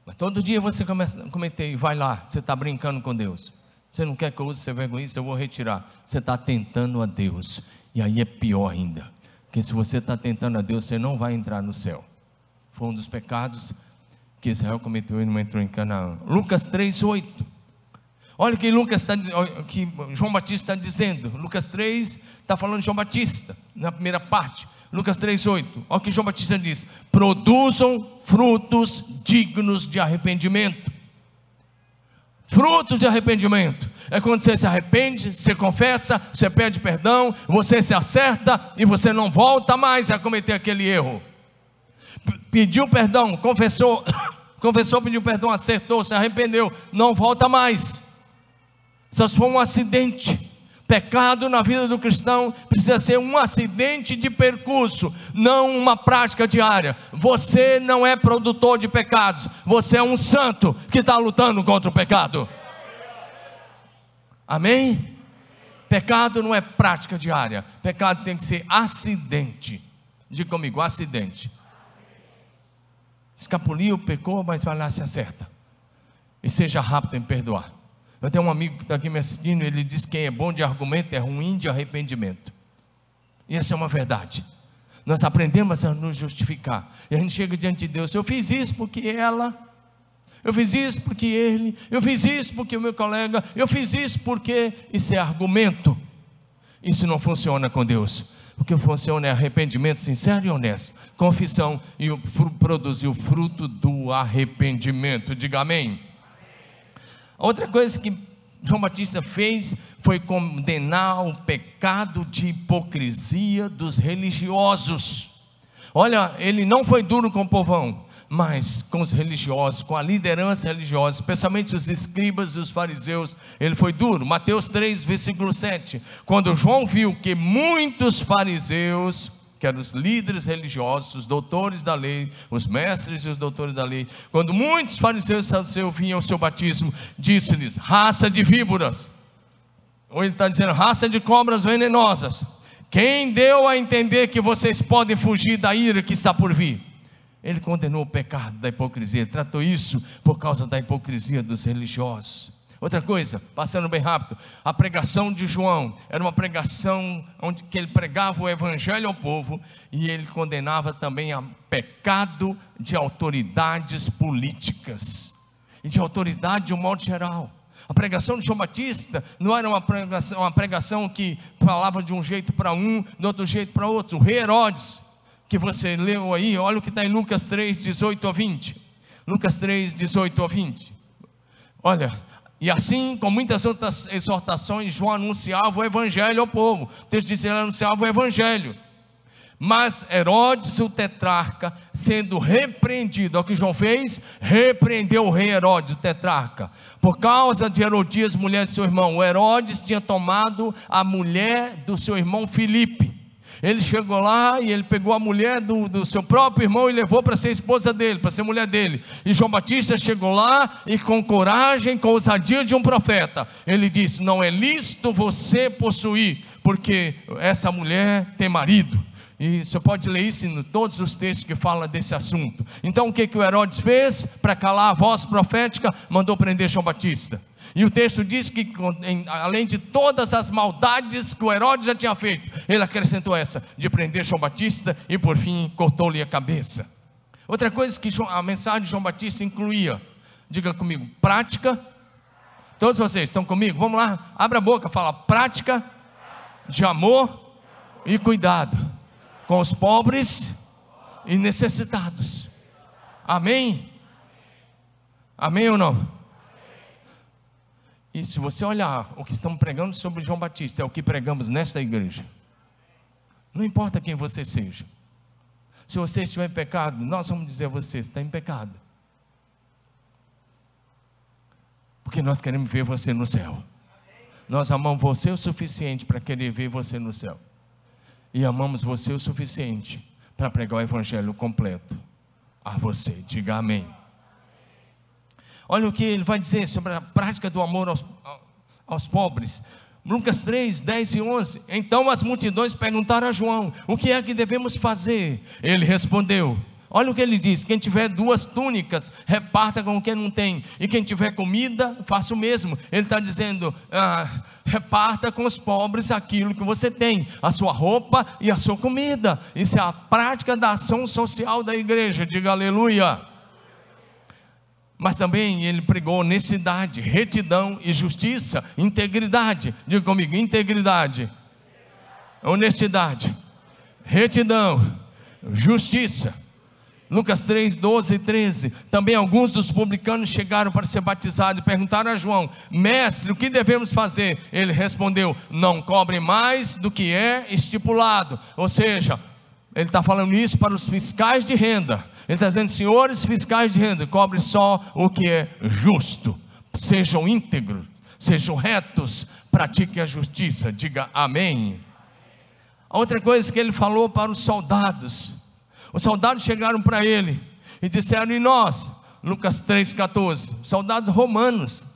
Mas todo dia você começa a cometer vai lá, você está brincando com Deus. Você não quer que eu use essa vergonha, eu vou retirar. Você está tentando a Deus. E aí é pior ainda. Porque se você está tentando a Deus, você não vai entrar no céu. Foi um dos pecados que Israel cometeu e não entrou em Canaã. Lucas 3, 8. Olha que Lucas está, que João Batista está dizendo. Lucas 3 está falando de João Batista, na primeira parte. Lucas 3,8. Olha o que João Batista diz: produzam frutos dignos de arrependimento. Frutos de arrependimento é quando você se arrepende, você confessa, você pede perdão, você se acerta e você não volta mais a cometer aquele erro. Pediu perdão, confessou, (coughs) confessou, pediu perdão, acertou, se arrependeu, não volta mais. Só se for um acidente. Pecado na vida do cristão precisa ser um acidente de percurso, não uma prática diária. Você não é produtor de pecados, você é um santo que está lutando contra o pecado. Amém? Pecado não é prática diária, pecado tem que ser acidente. Diga comigo, acidente. Escapuliu, pecou, mas vai lá se acerta. e seja rápido em perdoar. Eu tenho um amigo que está aqui me assistindo, ele diz que quem é bom de argumento é ruim de arrependimento. E essa é uma verdade. Nós aprendemos a nos justificar. E a gente chega diante de Deus, eu fiz isso porque ela, eu fiz isso porque ele, eu fiz isso porque o meu colega, eu fiz isso porque isso é argumento. Isso não funciona com Deus. O que funciona é arrependimento sincero e honesto, confissão e produzir o fruto do arrependimento. Diga amém. Outra coisa que João Batista fez foi condenar o pecado de hipocrisia dos religiosos. Olha, ele não foi duro com o povão, mas com os religiosos, com a liderança religiosa, especialmente os escribas e os fariseus, ele foi duro. Mateus 3, versículo 7. Quando João viu que muitos fariseus, que eram os líderes religiosos, os doutores da lei, os mestres e os doutores da lei, quando muitos fariseus e saduceus vinham ao seu batismo, disse-lhes: raça de víboras, ou ele está dizendo raça de cobras venenosas. Quem deu a entender que vocês podem fugir da ira que está por vir? Ele condenou o pecado da hipocrisia, tratou isso por causa da hipocrisia dos religiosos. Outra coisa, passando bem rápido, a pregação de João era uma pregação onde que ele pregava o evangelho ao povo e ele condenava também a pecado de autoridades políticas e de autoridade de um modo geral. A pregação de João Batista não era uma pregação, uma pregação que falava de um jeito para um, de outro jeito para outro. O rei Herodes que você leu aí, olha o que está em Lucas 3, 18 a 20. Lucas 3, 18 a 20. Olha, e assim, com muitas outras exortações, João anunciava o evangelho ao povo. O texto diz que ele anunciava o evangelho. Mas Herodes, o tetrarca, sendo repreendido, é o que João fez, repreendeu o rei Herodes, o tetrarca, por causa de Herodias, mulher de seu irmão. O Herodes tinha tomado a mulher do seu irmão Filipe. Ele chegou lá e ele pegou a mulher do, do seu próprio irmão e levou para ser esposa dele, para ser mulher dele. E João Batista chegou lá e com coragem, com ousadia de um profeta, ele disse: Não é lícito você possuir, porque essa mulher tem marido. E você pode ler isso em todos os textos que falam desse assunto. Então o que, que o Herodes fez? Para calar a voz profética, mandou prender João Batista. E o texto diz que, além de todas as maldades que o Herodes já tinha feito, ele acrescentou essa, de prender João Batista e por fim cortou-lhe a cabeça. Outra coisa que a mensagem de João Batista incluía, diga comigo, prática. Todos vocês estão comigo? Vamos lá, abra a boca, fala prática de amor e cuidado com os pobres e necessitados. Amém? Amém ou não? E se você olhar o que estamos pregando sobre João Batista, é o que pregamos nesta igreja. Não importa quem você seja. Se você estiver em pecado, nós vamos dizer a você: está em pecado. Porque nós queremos ver você no céu. Nós amamos você o suficiente para querer ver você no céu. E amamos você o suficiente para pregar o evangelho completo a você. Diga amém. Olha o que ele vai dizer sobre a prática do amor aos, aos pobres. Lucas 3, 10 e 11. Então as multidões perguntaram a João: O que é que devemos fazer? Ele respondeu: Olha o que ele diz: quem tiver duas túnicas, reparta com quem não tem, e quem tiver comida, faça o mesmo. Ele está dizendo: ah, reparta com os pobres aquilo que você tem, a sua roupa e a sua comida. Isso é a prática da ação social da igreja. Diga aleluia. Mas também ele pregou honestidade, retidão e justiça, integridade. Diga comigo: integridade, honestidade, retidão, justiça. Lucas 3, 12 e 13. Também alguns dos publicanos chegaram para ser batizados e perguntaram a João: Mestre, o que devemos fazer? Ele respondeu: Não cobre mais do que é estipulado. Ou seja, ele está falando isso para os fiscais de renda. Ele está dizendo, senhores fiscais de renda, cobre só o que é justo. Sejam íntegros, sejam retos, pratiquem a justiça. Diga amém. A outra coisa que ele falou para os soldados. Os soldados chegaram para ele e disseram, e nós? Lucas 3,14. Soldados romanos.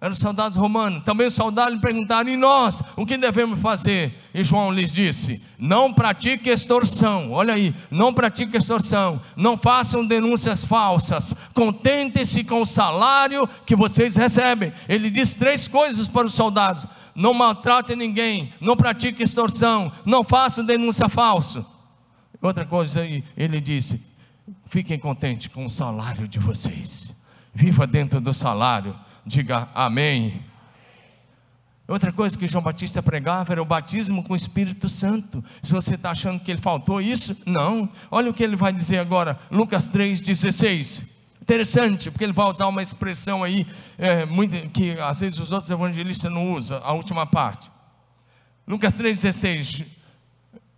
eram soldados romanos. Também os soldados lhe perguntaram: e nós, o que devemos fazer? E João lhes disse: não pratique extorsão. Olha aí, não pratique extorsão. Não façam denúncias falsas. Contentem-se com o salário que vocês recebem. Ele disse três coisas para os soldados: não maltrate ninguém, não pratique extorsão, não façam denúncia falsa. Outra coisa, ele disse: fiquem contentes com o salário de vocês. Viva dentro do salário Diga amém. Outra coisa que João Batista pregava era o batismo com o Espírito Santo. Se você está achando que ele faltou isso, não. Olha o que ele vai dizer agora, Lucas 3,16. Interessante, porque ele vai usar uma expressão aí é, muito, que às vezes os outros evangelistas não usam, a última parte. Lucas 3,16.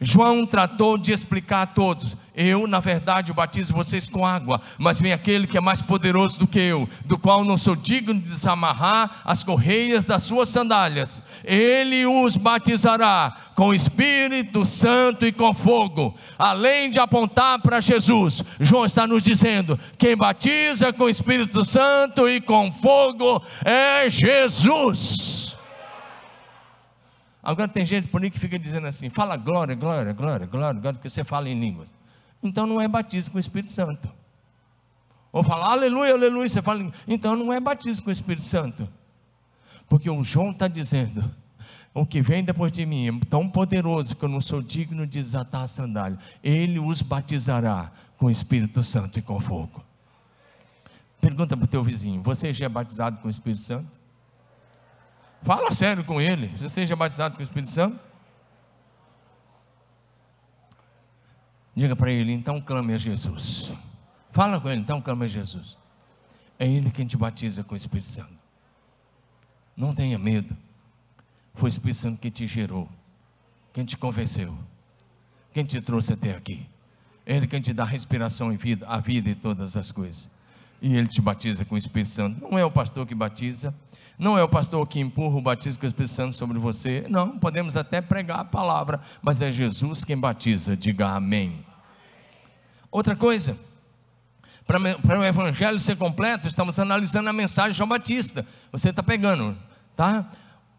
João tratou de explicar a todos: eu, na verdade, batizo vocês com água, mas vem aquele que é mais poderoso do que eu, do qual não sou digno de desamarrar as correias das suas sandálias. Ele os batizará com Espírito Santo e com fogo. Além de apontar para Jesus, João está nos dizendo: quem batiza com Espírito Santo e com fogo é Jesus. Agora tem gente por aí que fica dizendo assim: fala glória, glória, glória, glória, glória, que você fala em línguas. Então não é batismo com o Espírito Santo. Ou fala aleluia, aleluia, você fala, então não é batismo com o Espírito Santo. Porque o João está dizendo: o que vem depois de mim é tão poderoso que eu não sou digno de desatar a sandália. Ele os batizará com o Espírito Santo e com fogo. Pergunta para o teu vizinho: você já é batizado com o Espírito Santo? Fala sério com ele. Você seja batizado com o Espírito Santo? Diga para ele, então clame a Jesus. Fala com ele, então clame a Jesus. É Ele quem te batiza com o Espírito Santo. Não tenha medo. Foi o Espírito Santo que te gerou, quem te convenceu, quem te trouxe até aqui. É Ele quem te dá respiração e vida, a vida e todas as coisas. E Ele te batiza com o Espírito Santo. Não é o pastor que batiza, não é o pastor que empurra o batismo com o Espírito Santo sobre você. Não, podemos até pregar a palavra, mas é Jesus quem batiza. Diga amém. Outra coisa, para o evangelho ser completo, estamos analisando a mensagem de João Batista. Você está pegando, tá?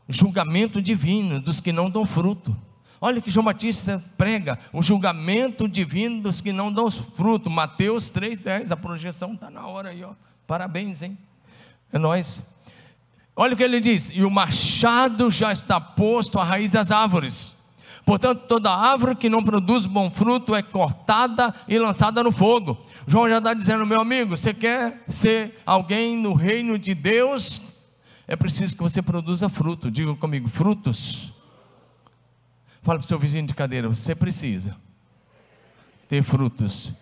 Julgamento divino dos que não dão fruto. Olha que João Batista prega, o julgamento divino dos que não dão fruto. Mateus 3,10, a projeção está na hora aí, ó. Parabéns, hein? É nós. Olha o que ele diz: e o machado já está posto à raiz das árvores. Portanto, toda árvore que não produz bom fruto é cortada e lançada no fogo. João já está dizendo, meu amigo, você quer ser alguém no reino de Deus? É preciso que você produza fruto. Diga comigo, frutos. Fala para o seu vizinho de cadeira, você precisa ter frutos.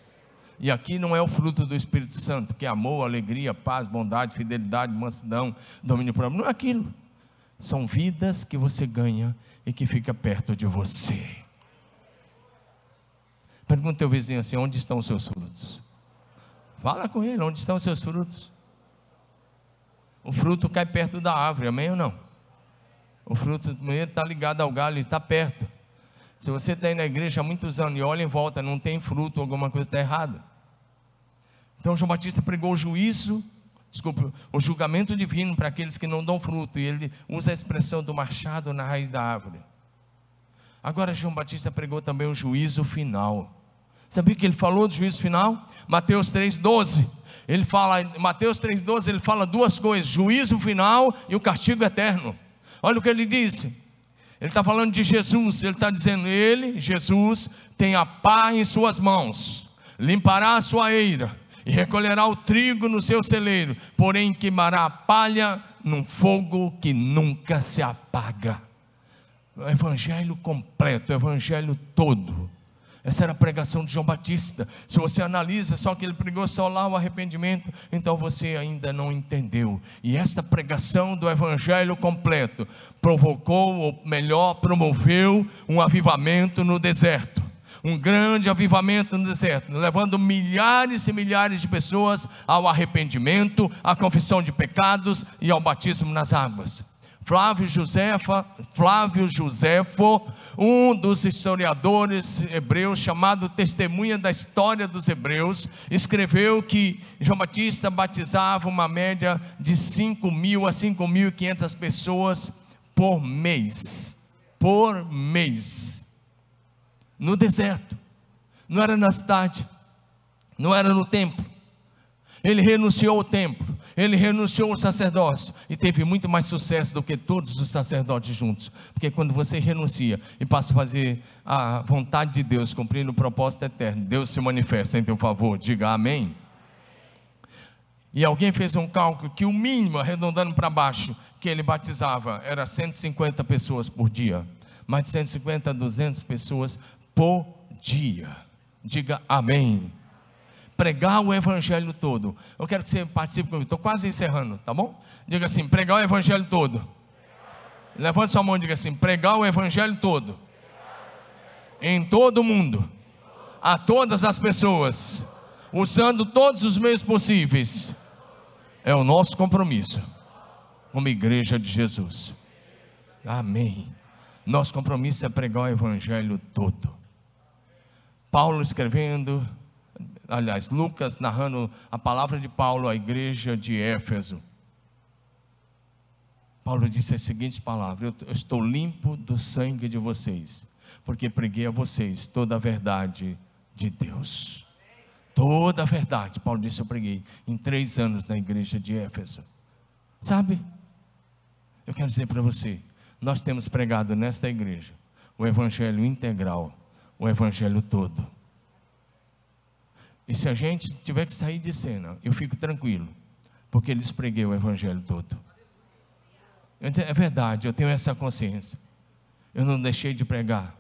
E aqui não é o fruto do Espírito Santo, que é amor, alegria, paz, bondade, fidelidade, mansidão, domínio próprio. Não é aquilo. São vidas que você ganha e que fica perto de você. Pergunta teu vizinho assim: onde estão os seus frutos? Fala com ele, onde estão os seus frutos? O fruto cai perto da árvore, amém ou não? O fruto está ligado ao galho, está perto. Se você está aí na igreja há muitos anos e olha em volta, não tem fruto, alguma coisa está errada. Então João Batista pregou o juízo, desculpa, o julgamento divino para aqueles que não dão fruto, e ele usa a expressão do machado na raiz da árvore. Agora João Batista pregou também o juízo final. Sabia que ele falou do juízo final? Mateus 3,12. Ele fala, Mateus 3,12, ele fala duas coisas: juízo final e o castigo eterno. Olha o que ele disse. Ele está falando de Jesus, ele está dizendo: Ele, Jesus, tem a pá em suas mãos, limpará a sua eira e recolherá o trigo no seu celeiro, porém queimará a palha num fogo que nunca se apaga. O evangelho completo, o evangelho todo. Essa era a pregação de João Batista. Se você analisa só que ele pregou só lá o arrependimento, então você ainda não entendeu. E esta pregação do evangelho completo provocou, ou melhor, promoveu um avivamento no deserto. Um grande avivamento no deserto, levando milhares e milhares de pessoas ao arrependimento, à confissão de pecados e ao batismo nas águas. Flávio Josefa, Flávio Josefo, um dos historiadores hebreus, chamado Testemunha da História dos Hebreus, escreveu que João Batista batizava uma média de 5 mil a 5.500 pessoas por mês. Por mês. No deserto. Não era na cidade. Não era no templo. Ele renunciou ao templo ele renunciou ao sacerdócio e teve muito mais sucesso do que todos os sacerdotes juntos. Porque quando você renuncia e passa a fazer a vontade de Deus, cumprindo o propósito eterno, Deus se manifesta em teu favor. Diga amém. E alguém fez um cálculo que o mínimo, arredondando para baixo, que ele batizava era 150 pessoas por dia. Mais de 150 a 200 pessoas por dia. Diga amém pregar o evangelho todo. Eu quero que você participe comigo. Estou quase encerrando, tá bom? Diga assim: pregar o evangelho todo. Levante sua mão e diga assim: pregar o evangelho todo. Em todo o mundo. A todas as pessoas. Usando todos os meios possíveis. É o nosso compromisso. Como igreja de Jesus. Amém. Nosso compromisso é pregar o evangelho todo. Paulo escrevendo aliás, Lucas narrando a palavra de Paulo à igreja de Éfeso. Paulo disse as seguintes palavras: Eu estou limpo do sangue de vocês, porque preguei a vocês toda a verdade de Deus. Toda a verdade, Paulo disse: Eu preguei em três anos na igreja de Éfeso. Sabe? Eu quero dizer para você: nós temos pregado nesta igreja o evangelho integral, o evangelho todo. E se a gente tiver que sair de cena, eu fico tranquilo, porque eles preguei o evangelho todo. é verdade, eu tenho essa consciência. Eu não deixei de pregar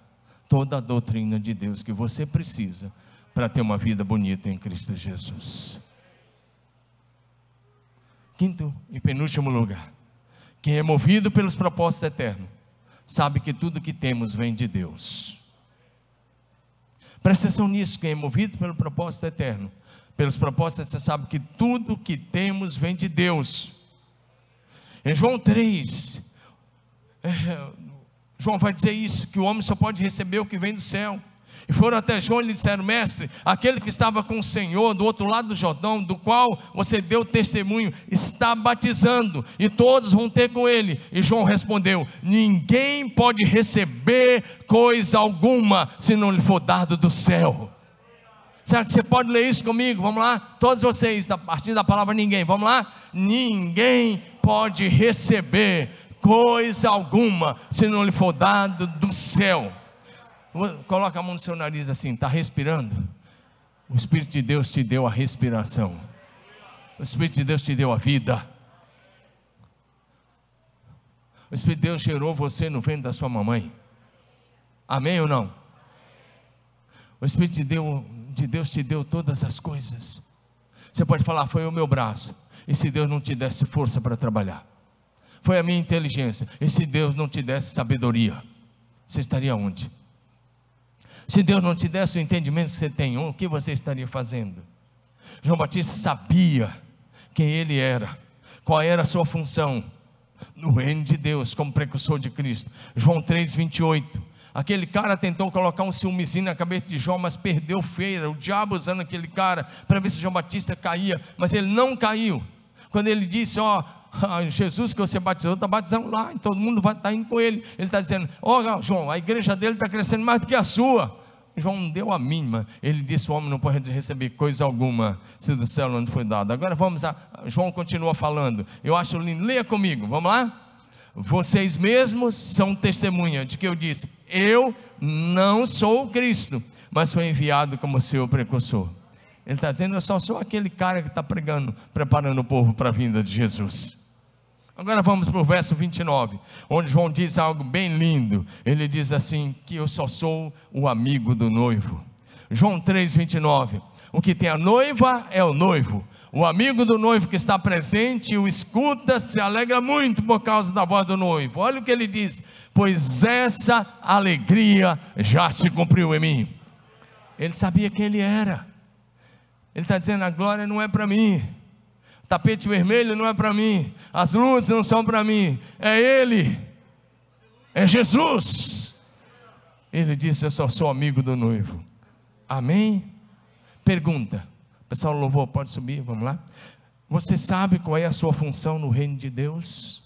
toda a doutrina de Deus que você precisa para ter uma vida bonita em Cristo Jesus. Quinto e penúltimo lugar. Quem é movido pelos propósitos eternos, sabe que tudo que temos vem de Deus. Presta atenção nisso, quem é movido pelo propósito eterno, pelos propósitos, você sabe que tudo que temos vem de Deus. Em João 3, é, (laughs) João vai dizer isso: que o homem só pode receber o que vem do céu. E foram até João e lhe disseram: Mestre, aquele que estava com o Senhor do outro lado do Jordão, do qual você deu testemunho, está batizando, e todos vão ter com ele. E João respondeu: Ninguém pode receber coisa alguma se não lhe for dado do céu. Certo? Você pode ler isso comigo? Vamos lá? Todos vocês, a partir da palavra ninguém, vamos lá? Ninguém pode receber coisa alguma se não lhe for dado do céu. Coloca a mão no seu nariz assim, está respirando? O Espírito de Deus te deu a respiração. O Espírito de Deus te deu a vida. O Espírito de Deus gerou você no ventre da sua mamãe. Amém ou não? O Espírito de Deus, de Deus te deu todas as coisas. Você pode falar, foi o meu braço. E se Deus não te desse força para trabalhar? Foi a minha inteligência. E se Deus não te desse sabedoria? Você estaria onde? Se Deus não te desse o entendimento que você tem, o que você estaria fazendo? João Batista sabia quem ele era, qual era a sua função no reino de Deus como precursor de Cristo. João 3:28. Aquele cara tentou colocar um ciúmezinho na cabeça de João, mas perdeu feira. O diabo usando aquele cara para ver se João Batista caía, mas ele não caiu. Quando ele disse: Ó, oh, Jesus que você batizou, está batizando lá, e todo mundo vai tá indo com ele. Ele está dizendo: oh, João, a igreja dele está crescendo mais do que a sua. João não deu a mínima. Ele disse: o homem não pode receber coisa alguma se do céu não foi dado. Agora vamos a. João continua falando. Eu acho lindo. Leia comigo, vamos lá? Vocês mesmos são testemunha de que eu disse: Eu não sou o Cristo, mas sou enviado como seu precursor. Ele está dizendo: Eu só sou aquele cara que está pregando, preparando o povo para a vinda de Jesus. Agora vamos para o verso 29, onde João diz algo bem lindo. Ele diz assim: que eu só sou o amigo do noivo. João 3, 29. O que tem a noiva é o noivo. O amigo do noivo que está presente o escuta se alegra muito por causa da voz do noivo. Olha o que ele diz: Pois essa alegria já se cumpriu em mim. Ele sabia quem ele era. Ele está dizendo: a glória não é para mim. Tapete vermelho não é para mim, as luzes não são para mim, é Ele, é Jesus. Ele disse: Eu só sou amigo do noivo. Amém? Pergunta: Pessoal, louvor, pode subir, vamos lá. Você sabe qual é a sua função no reino de Deus?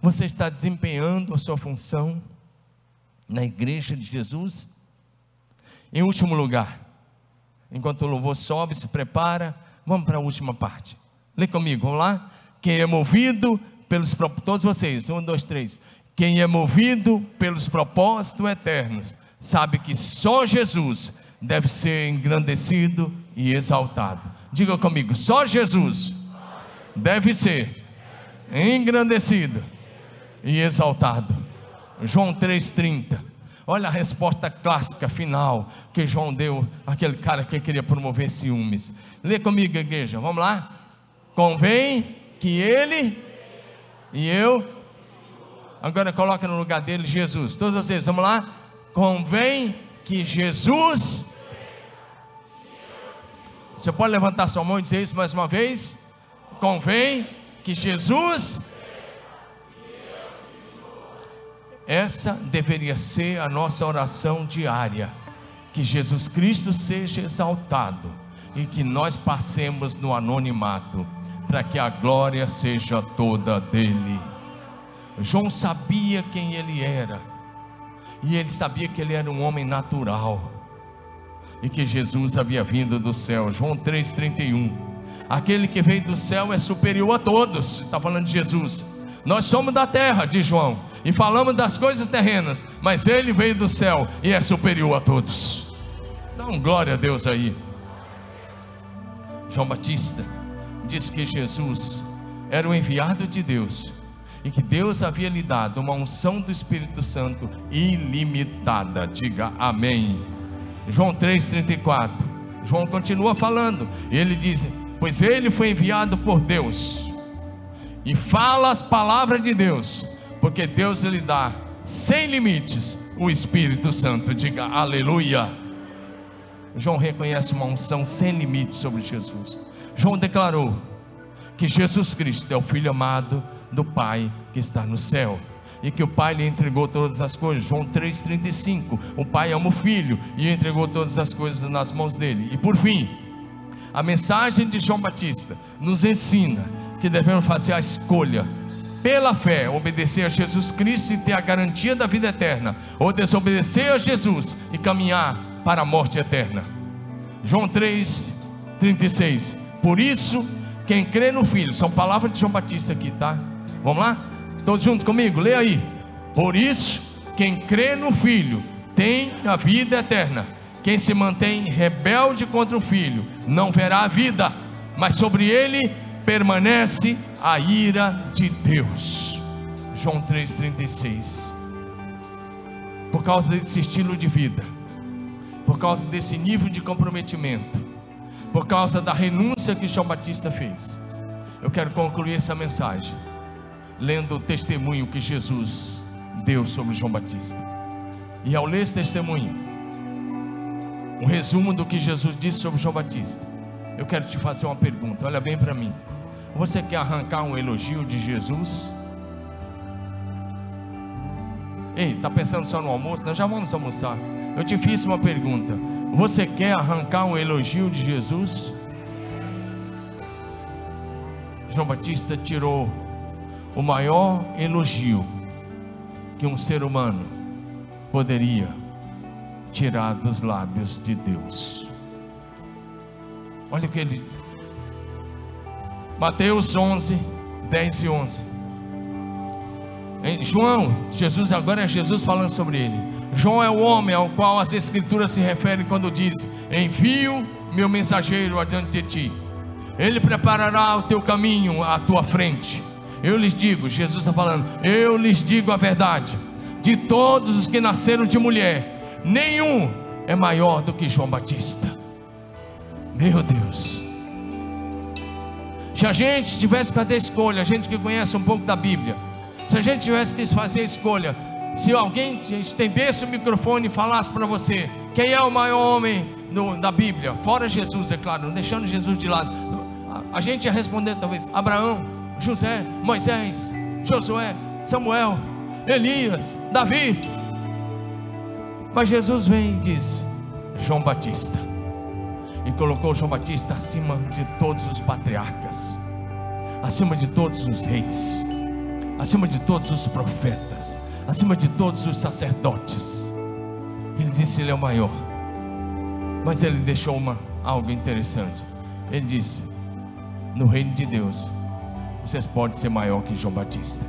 Você está desempenhando a sua função na igreja de Jesus? Em último lugar, enquanto o louvor sobe, se prepara, vamos para a última parte. Lê comigo, vamos lá? Quem é movido pelos todos vocês, um, dois, três. Quem é movido pelos propósitos eternos, sabe que só Jesus deve ser engrandecido e exaltado. Diga comigo, só Jesus deve ser engrandecido e exaltado. João 3,30. Olha a resposta clássica final que João deu àquele cara que queria promover ciúmes. Lê comigo, igreja, vamos lá? Convém que ele e eu. Agora coloca no lugar dele Jesus. Todos vocês, vamos lá? Convém que Jesus você pode levantar sua mão e dizer isso mais uma vez? Convém que Jesus. Essa deveria ser a nossa oração diária. Que Jesus Cristo seja exaltado e que nós passemos no anonimato, para que a glória seja toda dele. João sabia quem ele era, e ele sabia que ele era um homem natural e que Jesus havia vindo do céu. João 3,31. Aquele que veio do céu é superior a todos. Está falando de Jesus. Nós somos da terra, diz João, e falamos das coisas terrenas, mas ele veio do céu e é superior a todos. Dá um glória a Deus aí. João Batista diz que Jesus era o enviado de Deus e que Deus havia lhe dado uma unção do Espírito Santo ilimitada. Diga amém. João 3,34. João continua falando, ele diz: Pois ele foi enviado por Deus, e fala as palavras de Deus, porque Deus lhe dá sem limites o Espírito Santo. Diga aleluia. João reconhece uma unção sem limites sobre Jesus. João declarou que Jesus Cristo é o Filho amado do Pai que está no céu e que o Pai lhe entregou todas as coisas. João 3,35. O Pai ama o Filho e entregou todas as coisas nas mãos dele. E por fim, a mensagem de João Batista nos ensina que devemos fazer a escolha pela fé, obedecer a Jesus Cristo e ter a garantia da vida eterna, ou desobedecer a Jesus e caminhar para a morte eterna. João 3,36. Por isso, quem crê no Filho, são palavras de João Batista aqui, tá? Vamos lá? Todos juntos comigo, leia aí. Por isso, quem crê no Filho tem a vida eterna. Quem se mantém rebelde contra o Filho não verá a vida, mas sobre ele permanece a ira de Deus. João 3,36. Por causa desse estilo de vida, por causa desse nível de comprometimento, por causa da renúncia que João Batista fez, eu quero concluir essa mensagem lendo o testemunho que Jesus deu sobre João Batista. E ao ler esse testemunho, um resumo do que Jesus disse sobre João Batista, eu quero te fazer uma pergunta. Olha bem para mim. Você quer arrancar um elogio de Jesus? Ei, está pensando só no almoço? Nós já vamos almoçar. Eu te fiz uma pergunta. Você quer arrancar um elogio de Jesus? João Batista tirou o maior elogio que um ser humano poderia tirar dos lábios de Deus. Olha o que ele Mateus 11, 10 e 11. Em João, Jesus agora é Jesus falando sobre ele. João é o homem ao qual as escrituras se referem quando diz: Envio meu mensageiro adiante de ti. Ele preparará o teu caminho à tua frente eu lhes digo, Jesus está falando, eu lhes digo a verdade: de todos os que nasceram de mulher, nenhum é maior do que João Batista. Meu Deus. Se a gente tivesse que fazer escolha, a gente que conhece um pouco da Bíblia, se a gente tivesse que fazer escolha, se alguém estendesse o microfone e falasse para você, quem é o maior homem no, da Bíblia, fora Jesus, é claro, deixando Jesus de lado, A gente ia responder talvez Abraão, José, Moisés, Josué, Samuel, Elias, Davi. Mas Jesus vem e diz: João Batista. E colocou João Batista acima de todos os patriarcas, acima de todos os reis, acima de todos os profetas, acima de todos os sacerdotes. Ele disse: Ele é o maior. Mas ele deixou uma, algo interessante. Ele disse: No reino de Deus, vocês podem ser maior que João Batista.